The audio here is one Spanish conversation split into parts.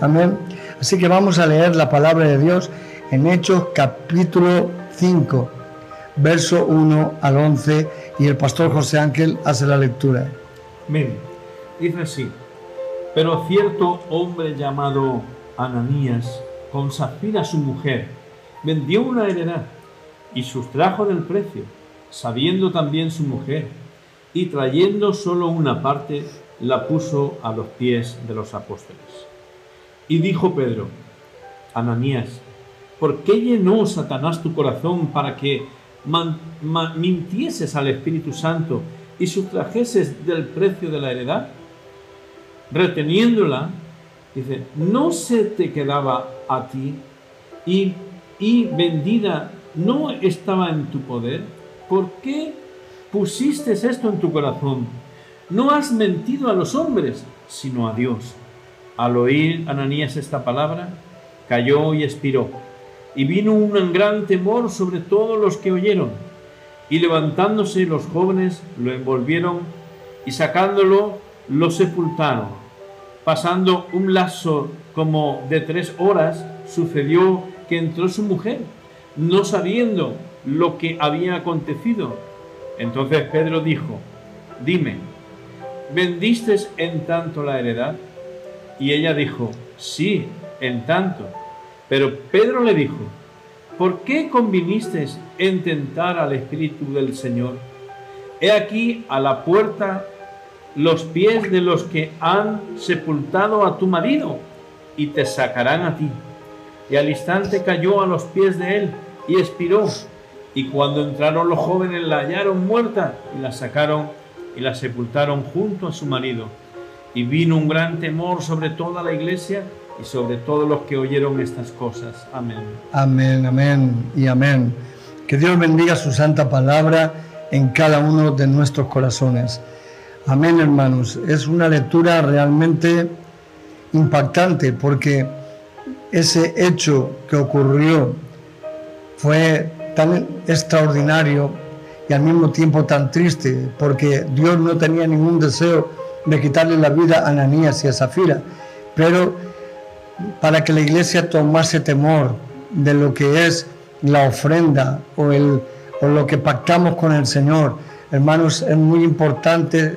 Amén. Así que vamos a leer la palabra de Dios en Hechos capítulo 5, verso 1 al 11, y el pastor José Ángel hace la lectura. Amén. Dice así, pero cierto hombre llamado Ananías, con Zafira su mujer, vendió una heredad y sustrajo del precio, sabiendo también su mujer, y trayendo solo una parte, la puso a los pies de los apóstoles. Y dijo Pedro, Ananías, ¿por qué llenó Satanás tu corazón para que mintieses al Espíritu Santo y sustrajeses del precio de la heredad? Reteniéndola, dice, ¿no se te quedaba a ti y, y vendida no estaba en tu poder? ¿Por qué pusiste esto en tu corazón? No has mentido a los hombres, sino a Dios. Al oír Ananías esta palabra, cayó y expiró. Y vino un gran temor sobre todos los que oyeron. Y levantándose los jóvenes lo envolvieron y sacándolo lo sepultaron. Pasando un lazo como de tres horas, sucedió que entró su mujer, no sabiendo lo que había acontecido. Entonces Pedro dijo, dime, ¿vendiste en tanto la heredad? Y ella dijo, sí, en tanto. Pero Pedro le dijo, ¿por qué conviniste en tentar al Espíritu del Señor? He aquí a la puerta los pies de los que han sepultado a tu marido y te sacarán a ti. Y al instante cayó a los pies de él y expiró. Y cuando entraron los jóvenes la hallaron muerta y la sacaron y la sepultaron junto a su marido. Y vino un gran temor sobre toda la iglesia y sobre todos los que oyeron estas cosas. Amén. Amén, amén y amén. Que Dios bendiga su santa palabra en cada uno de nuestros corazones. Amén, hermanos. Es una lectura realmente impactante porque ese hecho que ocurrió fue tan extraordinario y al mismo tiempo tan triste porque Dios no tenía ningún deseo de quitarle la vida a Ananías y a Zafira, pero para que la iglesia tomase temor de lo que es la ofrenda o, lo que pactamos con el Señor, hermanos, es muy importante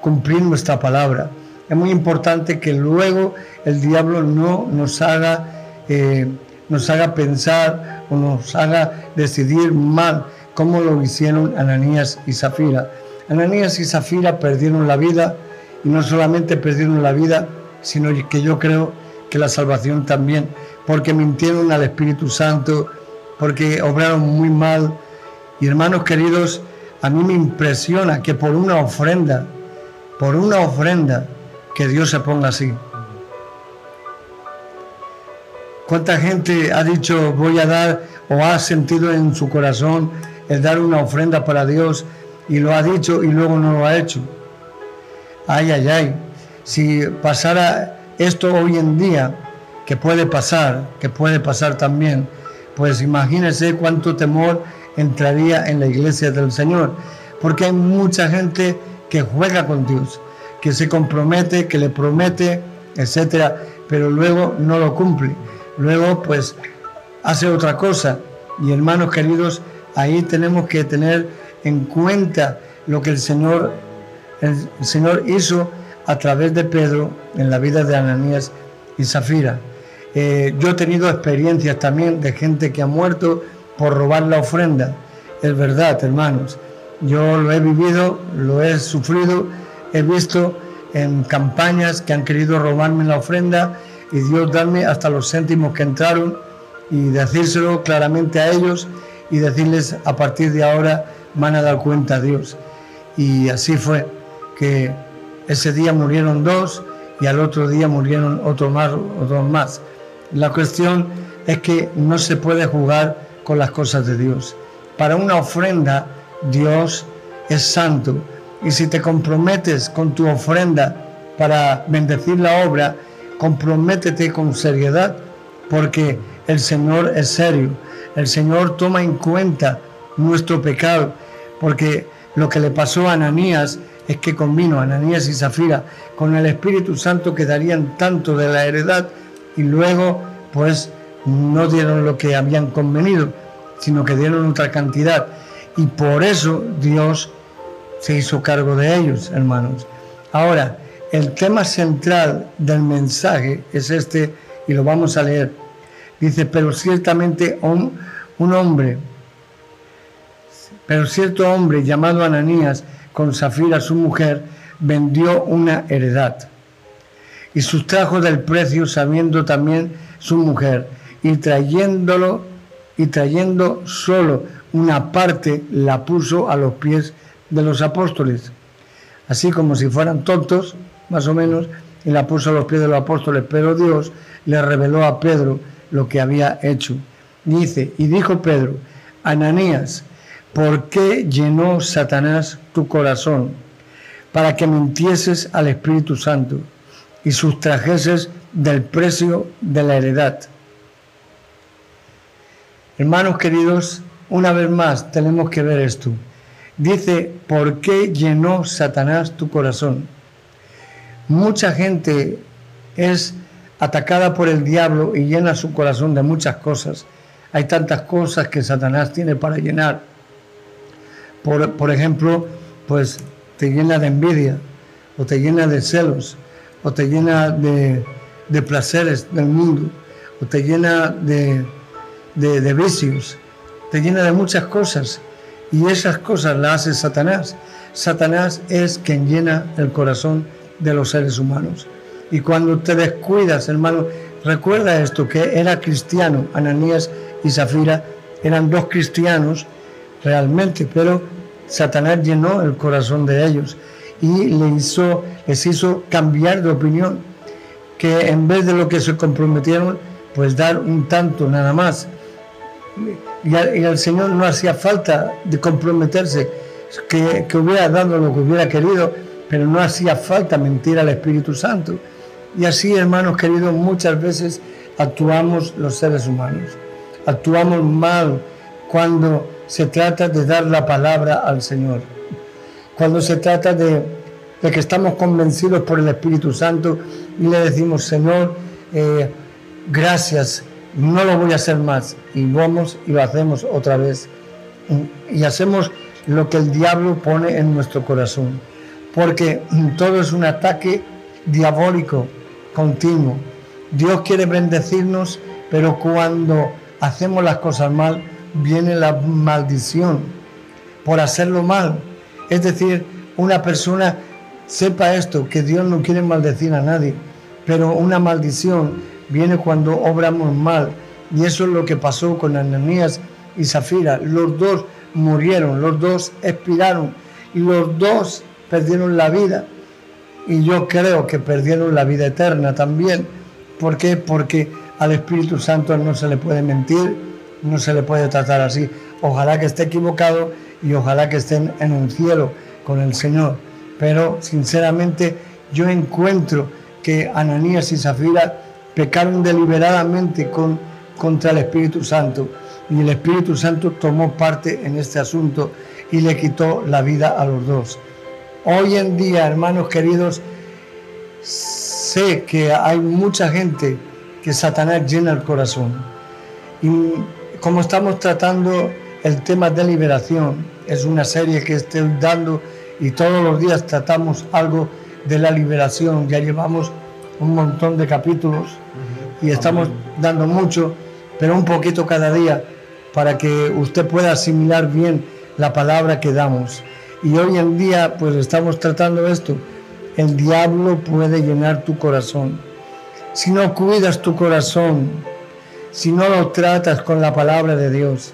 cumplir nuestra palabra. Es muy importante que luego el diablo no nos haga, eh, nos haga pensar o nos haga decidir mal como lo hicieron Ananías y Zafira. Ananías y Zafira perdieron la vida y no solamente perdieron la vida, sino que yo creo que la salvación también, porque mintieron al Espíritu Santo, porque obraron muy mal. Y hermanos queridos, a mí me impresiona que por una ofrenda, por una ofrenda, que Dios se ponga así. ¿Cuánta gente ha dicho voy a dar o ha sentido en su corazón el dar una ofrenda para Dios y lo ha dicho y luego no lo ha hecho? Ay, ay, ay. Si pasara esto hoy en día, que puede pasar, que puede pasar también, pues imagínese cuánto temor entraría en la iglesia del Señor. Porque hay mucha gente que juega con Dios, que se compromete, que le promete, etcétera, pero luego no lo cumple. Luego, pues, hace otra cosa. Y hermanos queridos, ahí tenemos que tener en cuenta lo que el Señor el Señor hizo a través de Pedro en la vida de Ananías y Zafira. Eh, yo he tenido experiencias también de gente que ha muerto por robar la ofrenda. Es verdad, hermanos. Yo lo he vivido, lo he sufrido, he visto en campañas que han querido robarme la ofrenda y Dios darme hasta los céntimos que entraron y decírselo claramente a ellos y decirles a partir de ahora van a dar cuenta a Dios. Y así fue que ese día murieron dos y al otro día murieron otros más, otros más. La cuestión es que no se puede jugar con las cosas de Dios. Para una ofrenda, Dios es santo. Y si te comprometes con tu ofrenda para bendecir la obra, comprométete con seriedad, porque el Señor es serio. El Señor toma en cuenta nuestro pecado, porque lo que le pasó a Ananías es que convino Ananías y Zafira con el Espíritu Santo que darían tanto de la heredad y luego pues no dieron lo que habían convenido, sino que dieron otra cantidad. Y por eso Dios se hizo cargo de ellos, hermanos. Ahora, el tema central del mensaje es este, y lo vamos a leer. Dice, pero ciertamente un, un hombre, pero cierto hombre llamado Ananías, con Zafira su mujer, vendió una heredad y sustrajo del precio sabiendo también su mujer y trayéndolo y trayendo solo una parte la puso a los pies de los apóstoles, así como si fueran tontos, más o menos, y la puso a los pies de los apóstoles, pero Dios le reveló a Pedro lo que había hecho. Dice, y dijo Pedro, Ananías, ¿por qué llenó Satanás tu corazón para que mintieses al Espíritu Santo y sustrajeses del precio de la heredad? Hermanos queridos, una vez más tenemos que ver esto. Dice, ¿por qué llenó Satanás tu corazón? Mucha gente es atacada por el diablo y llena su corazón de muchas cosas. Hay tantas cosas que Satanás tiene para llenar. Por, ejemplo, pues te llena de envidia, o te llena de celos, o te llena de, placeres del mundo, o te llena de, de vicios, te llena de muchas cosas. Y esas cosas las hace Satanás. Satanás es quien llena el corazón de los seres humanos. Y cuando te descuidas, hermano, recuerda esto, que era cristiano, Ananías y Zafira eran dos cristianos realmente, pero Satanás llenó el corazón de ellos y le hizo, les hizo cambiar de opinión, que en vez de lo que se comprometieron, pues dar un tanto nada más y, al, Señor no hacía falta de comprometerse, que, que hubiera dado lo que hubiera querido, pero no hacía falta mentir al Espíritu Santo. Y así, hermanos queridos, muchas veces actuamos los seres humanos. Actuamos mal cuando se trata de dar la palabra al Señor. Cuando se trata de, que estamos convencidos por el Espíritu Santo y le decimos, Señor, eh, gracias no lo voy a hacer más. Y vamos y lo hacemos otra vez. Y hacemos lo que el diablo pone en nuestro corazón. Porque todo es un ataque diabólico continuo. Dios quiere bendecirnos, pero cuando hacemos las cosas mal, viene la maldición por hacerlo mal. Es decir, una persona sepa esto, que Dios no quiere maldecir a nadie, pero una maldición viene cuando obramos mal. Y eso es lo que pasó con Ananías y Zafira. Los dos murieron, los dos expiraron los dos perdieron la vida. Y yo creo que perdieron la vida eterna también. ¿Por qué? Porque al Espíritu Santo no se le puede mentir, no se le puede tratar así. Ojalá que esté equivocado y ojalá que estén en un cielo con el Señor. Pero sinceramente yo encuentro que Ananías y Zafira pecaron deliberadamente con, contra el Espíritu Santo y el Espíritu Santo tomó parte en este asunto y le quitó la vida a los dos. Hoy en día, hermanos queridos, sé que hay mucha gente que Satanás llena el corazón. Y como estamos tratando el tema de liberación, es una serie que estoy dando y todos los días tratamos algo de la liberación. Ya llevamos un montón de capítulos y estamos dando mucho, pero un poquito cada día para que usted pueda asimilar bien la palabra que damos. Y hoy en día pues estamos tratando esto. El diablo puede llenar tu corazón. Si no cuidas tu corazón, si no lo tratas con la palabra de Dios,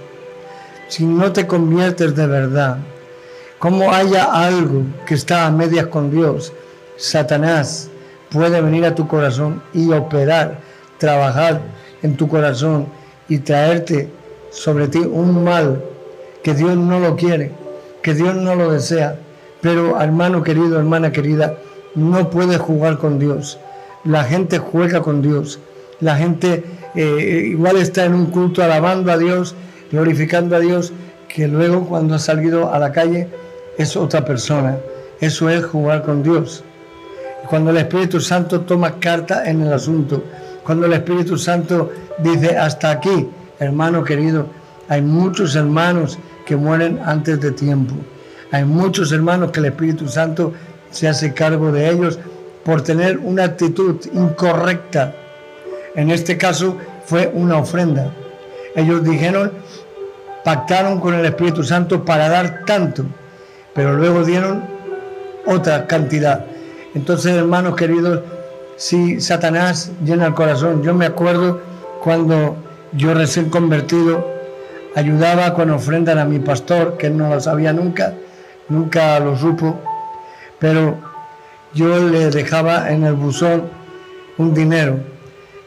si no te conviertes de verdad, como haya algo que está a medias con Dios, Satanás puede venir a tu corazón y operar, trabajar en tu corazón y traerte sobre ti un mal que Dios no lo quiere, que Dios no lo desea. Pero hermano querido, hermana querida, no puedes jugar con Dios. La gente juega con Dios. La gente eh, igual está en un culto alabando a Dios, glorificando a Dios, que luego cuando ha salido a la calle es otra persona. Eso es jugar con Dios. Cuando el Espíritu Santo toma carta en el asunto, cuando el Espíritu Santo dice hasta aquí, hermano querido, hay muchos hermanos que mueren antes de tiempo. Hay muchos hermanos que el Espíritu Santo se hace cargo de ellos por tener una actitud incorrecta. En este caso fue una ofrenda. Ellos dijeron, pactaron con el Espíritu Santo para dar tanto, pero luego dieron otra cantidad. Entonces, hermanos queridos, si Satanás llena el corazón, yo me acuerdo cuando yo recién convertido ayudaba con ofrendas a mi pastor, que no lo sabía nunca, nunca lo supo, pero yo le dejaba en el buzón un dinero.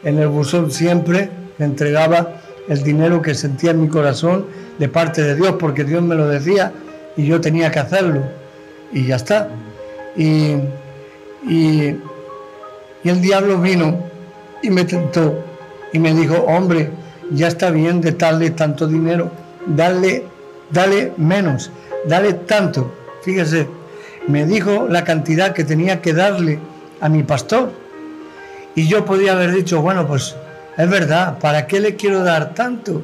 En el buzón siempre entregaba el dinero que sentía en mi corazón de parte de Dios, porque Dios me lo decía y yo tenía que hacerlo. Y ya está. Y, y, el diablo vino y me tentó y me dijo, hombre, ya está bien de darle tanto dinero, dale, dale menos, dale tanto. Fíjese, me dijo la cantidad que tenía que darle a mi pastor. Y yo podía haber dicho, bueno, pues es verdad, ¿para qué le quiero dar tanto?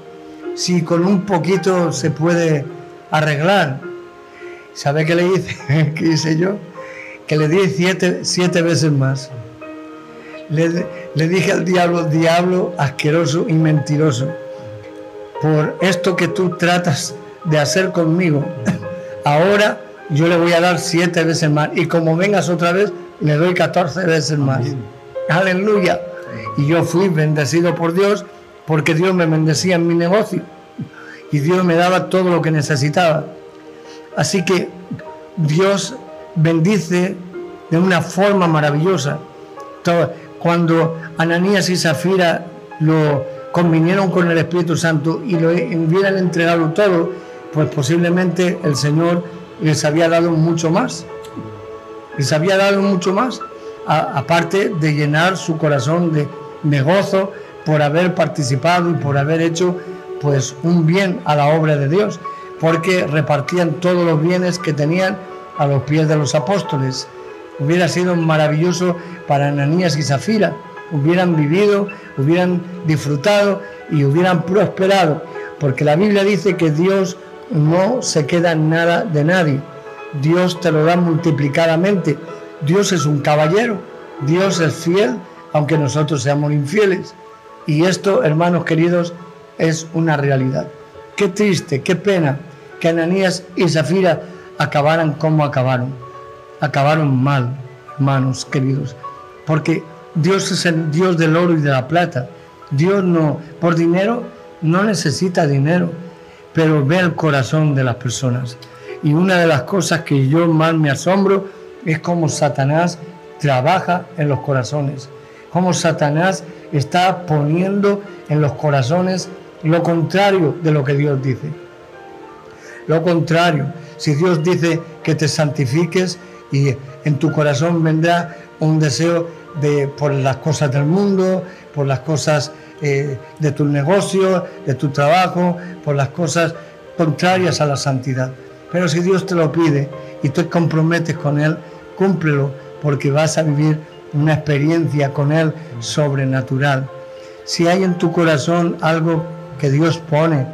Si con un poquito se puede arreglar. ¿Sabe qué le hice? ¿Qué hice yo? Que le di siete, siete veces más. Le, le dije al diablo, diablo asqueroso y mentiroso, por esto que tú tratas de hacer conmigo, ahora yo le voy a dar siete veces más. Y como vengas otra vez, le doy catorce veces más. Aleluya. Y yo fui bendecido por Dios porque Dios me bendecía en mi negocio y Dios me daba todo lo que necesitaba. Así que Dios bendice de una forma maravillosa. Cuando Ananías y Zafira lo convinieron con el Espíritu Santo y lo hubieran entregado todo, pues posiblemente el Señor les había dado mucho más. Les había dado mucho más, aparte de llenar su corazón de, de gozo por haber participado y por haber hecho pues un bien a la obra de Dios, porque repartían todos los bienes que tenían a los pies de los apóstoles. Hubiera sido maravilloso para Ananías y Zafira, hubieran vivido, hubieran disfrutado y hubieran prosperado, porque la Biblia dice que Dios no se queda nada de nadie. Dios te lo da multiplicadamente. Dios es un caballero, Dios es fiel, aunque nosotros seamos infieles. Y esto, hermanos queridos, es una realidad. Qué triste, qué pena que Ananías y Zafira acabaran como acabaron. Acabaron mal, hermanos queridos, porque Dios es el Dios del oro y de la plata. Dios no, por dinero, no necesita dinero pero ve el corazón de las personas. Y una de las cosas que yo más me asombro es cómo Satanás trabaja en los corazones, cómo Satanás está poniendo en los corazones lo contrario de lo que Dios dice. Lo contrario, si Dios dice que te santifiques y en tu corazón vendrá un deseo de por las cosas del mundo, por las cosas eh, de tu negocio, de tu trabajo, por las cosas contrarias a la santidad. Pero si Dios te lo pide y te comprometes con Él, cúmplelo porque vas a vivir una experiencia con Él sobrenatural. Si hay en tu corazón algo que Dios pone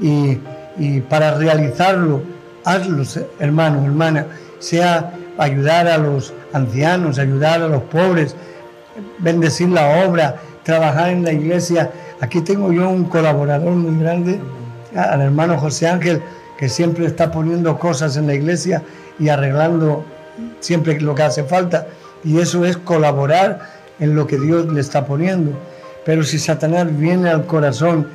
y, y para realizarlo, hazlo, hermano, hermana, sea ayudar a los ancianos, ayudar a los pobres, bendecir la obra, trabajar en la iglesia. Aquí tengo yo un colaborador muy grande, al hermano José Ángel, que siempre está poniendo cosas en la iglesia y arreglando siempre lo que hace falta. Y eso es colaborar en lo que Dios le está poniendo. Pero si Satanás viene al corazón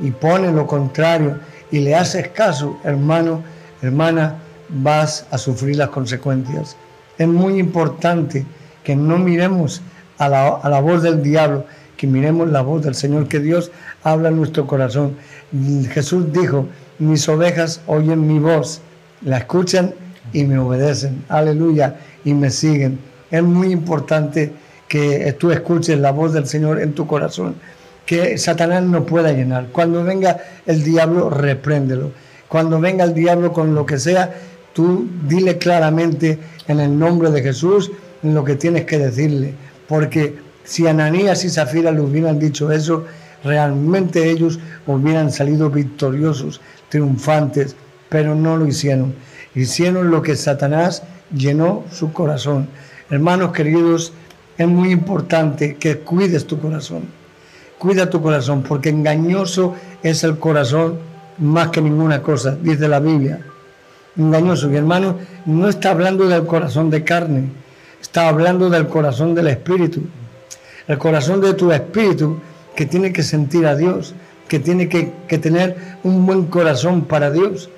y pone lo contrario y le haces caso, hermano, hermana, vas a sufrir las consecuencias. Es muy importante que no miremos a la, a la voz del diablo, que miremos la voz del Señor, que Dios habla en nuestro corazón. Jesús dijo, mis ovejas oyen mi voz, la escuchan y me obedecen, aleluya, y me siguen. Es muy importante que tú escuches la voz del Señor en tu corazón, que Satanás no pueda llenar. Cuando venga el diablo, repréndelo. Cuando venga el diablo con lo que sea, tú dile claramente en el nombre de Jesús lo que tienes que decirle. Porque si Ananías y Zafira le hubieran dicho eso, realmente ellos hubieran salido victoriosos, triunfantes, pero no lo hicieron. Hicieron lo que Satanás llenó su corazón. Hermanos queridos, es muy importante que cuides tu corazón. Cuida tu corazón, porque engañoso es el corazón más que ninguna cosa, dice la Biblia. Engañoso. Y hermano, no está hablando del corazón de carne, está hablando del corazón del espíritu. El corazón de tu espíritu que tiene que sentir a Dios, que tiene que, que tener un buen corazón para Dios.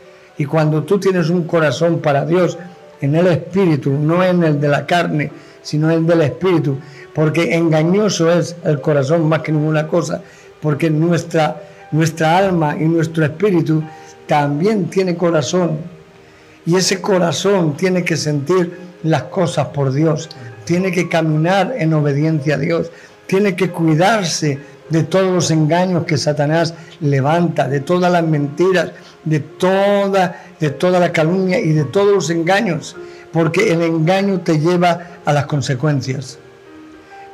Y cuando tú tienes un corazón para Dios, en el espíritu, no en el de la carne, sino en el del espíritu, porque engañoso es el corazón más que ninguna cosa, porque nuestra, nuestra alma y nuestro espíritu también tiene corazón, y ese corazón tiene que sentir las cosas por Dios, tiene que caminar en obediencia a Dios, tiene que cuidarse de todos los engaños que Satanás levanta, de todas las mentiras, de toda, de toda la calumnia y de todos los engaños, porque el engaño te lleva a las consecuencias.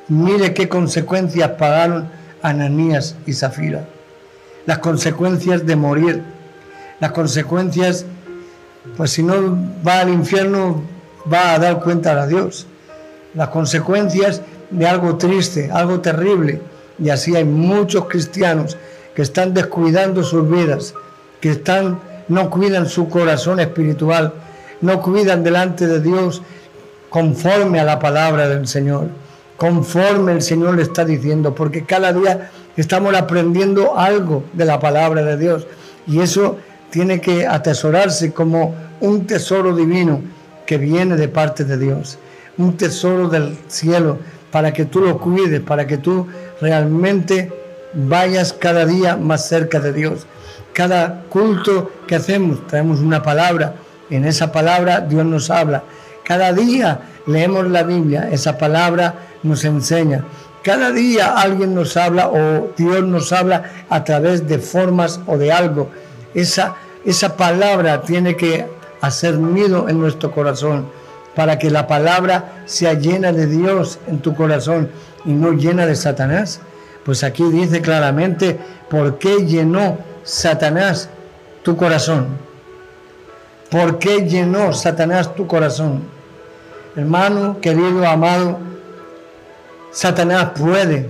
Mire qué consecuencias pagaron Ananías y Zafira. Las consecuencias de morir, las consecuencias, pues si no va al infierno, va a dar cuenta a Dios. Las consecuencias de algo triste, algo terrible. Y así hay muchos cristianos que están descuidando sus vidas, que están, no cuidan su corazón espiritual, no cuidan delante de Dios conforme a la palabra del Señor, conforme el Señor le está diciendo, porque cada día estamos aprendiendo algo de la palabra de Dios y eso tiene que atesorarse como un tesoro divino que viene de parte de Dios, un tesoro del cielo para que tú lo cuides, para que tú realmente vayas cada día más cerca de Dios cada culto que hacemos traemos una palabra. En esa palabra Dios nos habla. Cada día leemos la Biblia, esa palabra nos enseña. Cada día alguien nos habla o Dios nos habla a través de formas o de algo. Esa, esa palabra tiene que hacer nido en nuestro corazón para que la palabra sea llena de Dios en tu corazón y no llena de Satanás. Pues aquí dice claramente por qué llenó Satanás tu corazón? ¿Por qué llenó Satanás tu corazón? Hermano, querido, amado, Satanás puede,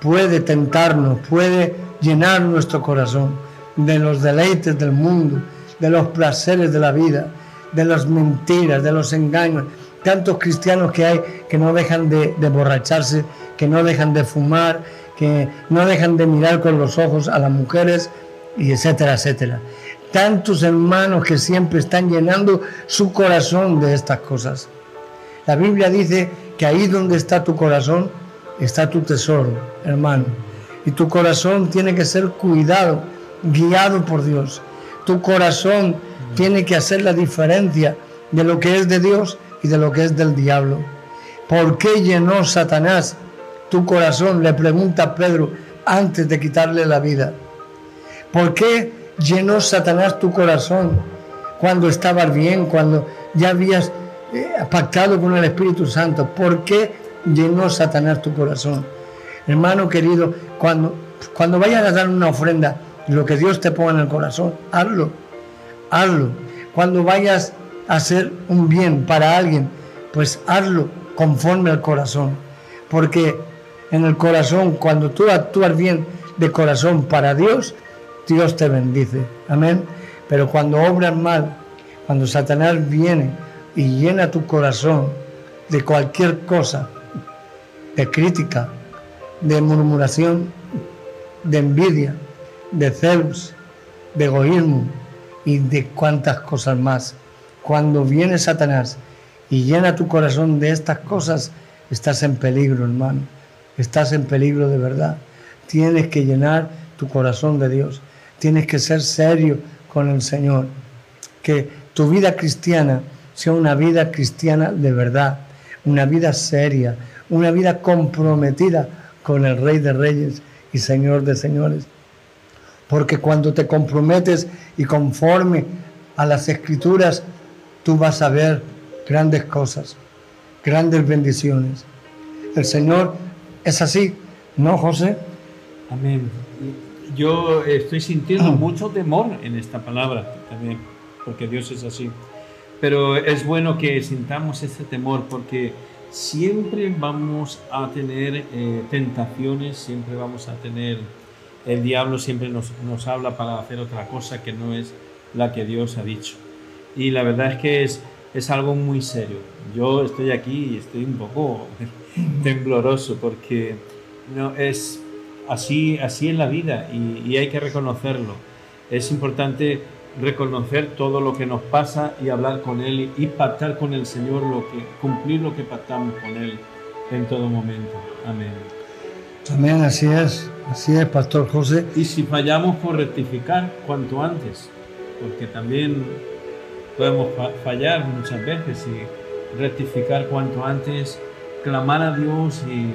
puede tentarnos, puede llenar nuestro corazón de los deleites del mundo, de los placeres de la vida, de las mentiras, de los engaños. Tantos cristianos que hay que no dejan de, de borracharse, que no dejan de fumar, que no dejan de mirar con los ojos a las mujeres y etcétera, etcétera. Tantos hermanos que siempre están llenando su corazón de estas cosas. La Biblia dice que ahí donde está tu corazón está tu tesoro, hermano. Y tu corazón tiene que ser cuidado, guiado por Dios. Tu corazón tiene que hacer la diferencia de lo que es de Dios y de lo que es del diablo. ¿Por qué llenó Satanás tu corazón? Le pregunta Pedro antes de quitarle la vida. ¿Por qué llenó Satanás tu corazón cuando estabas bien, cuando ya habías eh, pactado con el Espíritu Santo? ¿Por qué llenó Satanás tu corazón? Hermano querido, cuando, cuando vayas a dar una ofrenda, lo que Dios te ponga en el corazón, hazlo, hazlo. Cuando vayas a hacer un bien para alguien, pues hazlo conforme al corazón. Porque en el corazón, cuando tú actúas bien de corazón para Dios, Dios te bendice. Amén. Pero cuando obras mal, cuando Satanás viene y llena tu corazón de cualquier cosa, de crítica, de murmuración, de envidia, de celos, de egoísmo y de cuantas cosas más. Cuando viene Satanás y llena tu corazón de estas cosas, estás en peligro, hermano. Estás en peligro de verdad. Tienes que llenar tu corazón de Dios. Tienes que ser serio con el Señor. Que tu vida cristiana sea una vida cristiana de verdad, una vida seria, una vida comprometida con el Rey de Reyes y Señor de Señores. Porque cuando te comprometes y conforme a las escrituras, tú vas a ver grandes cosas, grandes bendiciones. El Señor es así, ¿no, José? Amén. Yo estoy sintiendo mucho temor en esta palabra también, porque Dios es así. Pero es bueno que sintamos ese temor porque siempre vamos a tener eh, tentaciones, siempre vamos a tener, el diablo siempre nos, nos habla para hacer otra cosa que no es la que Dios ha dicho. Y la verdad es que es, es algo muy serio. Yo estoy aquí y estoy un poco tembloroso porque no, es así, así en la vida y, y hay que reconocerlo. Es importante reconocer todo lo que nos pasa y hablar con Él y pactar con el Señor lo que, cumplir lo que pactamos con Él en todo momento. Amén. Amén, así es, así es, Pastor José. Y si fallamos, por rectificar cuanto antes, porque también podemos fallar muchas veces y rectificar cuanto antes, clamar a Dios y,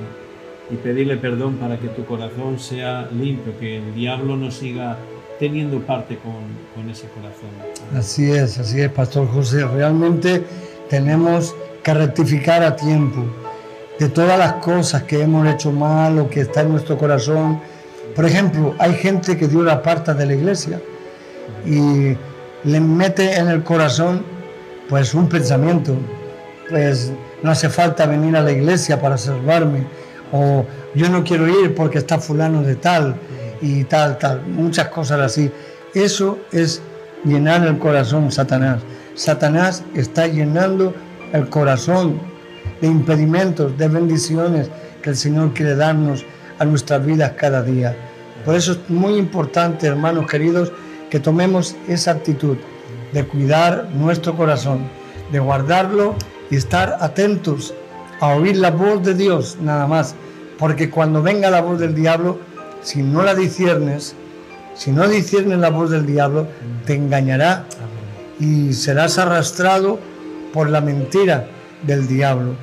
y pedirle perdón para que tu corazón sea limpio, que el diablo no siga teniendo parte con, con, ese corazón. Así es, así es, Pastor José. Realmente tenemos que rectificar a tiempo de todas las cosas que hemos hecho mal o que está en nuestro corazón. Por ejemplo, hay gente que dio la parte de la iglesia y le mete en el corazón pues un pensamiento, pues no hace falta venir a la iglesia para salvarme o yo no quiero ir porque está fulano de tal y tal, tal, muchas cosas así. Eso es llenar el corazón, Satanás. Satanás está llenando el corazón de impedimentos, de bendiciones que el Señor quiere darnos a nuestras vidas cada día. Por eso es muy importante, hermanos queridos, que tomemos esa actitud de cuidar nuestro corazón, de guardarlo y estar atentos a oír la voz de Dios nada más. Porque cuando venga la voz del diablo, si no la disciernes, si no disciernes la voz del diablo, te engañará y serás arrastrado por la mentira del diablo.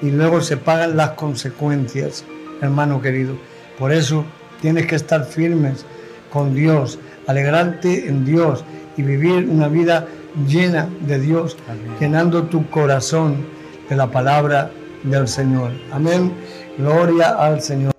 Y luego se pagan las consecuencias, hermano querido. Por eso tienes que estar firmes con Dios, alegrarte en Dios y vivir una vida llena de Dios, llenando tu corazón de la palabra del Señor. Amén. Gloria al Señor.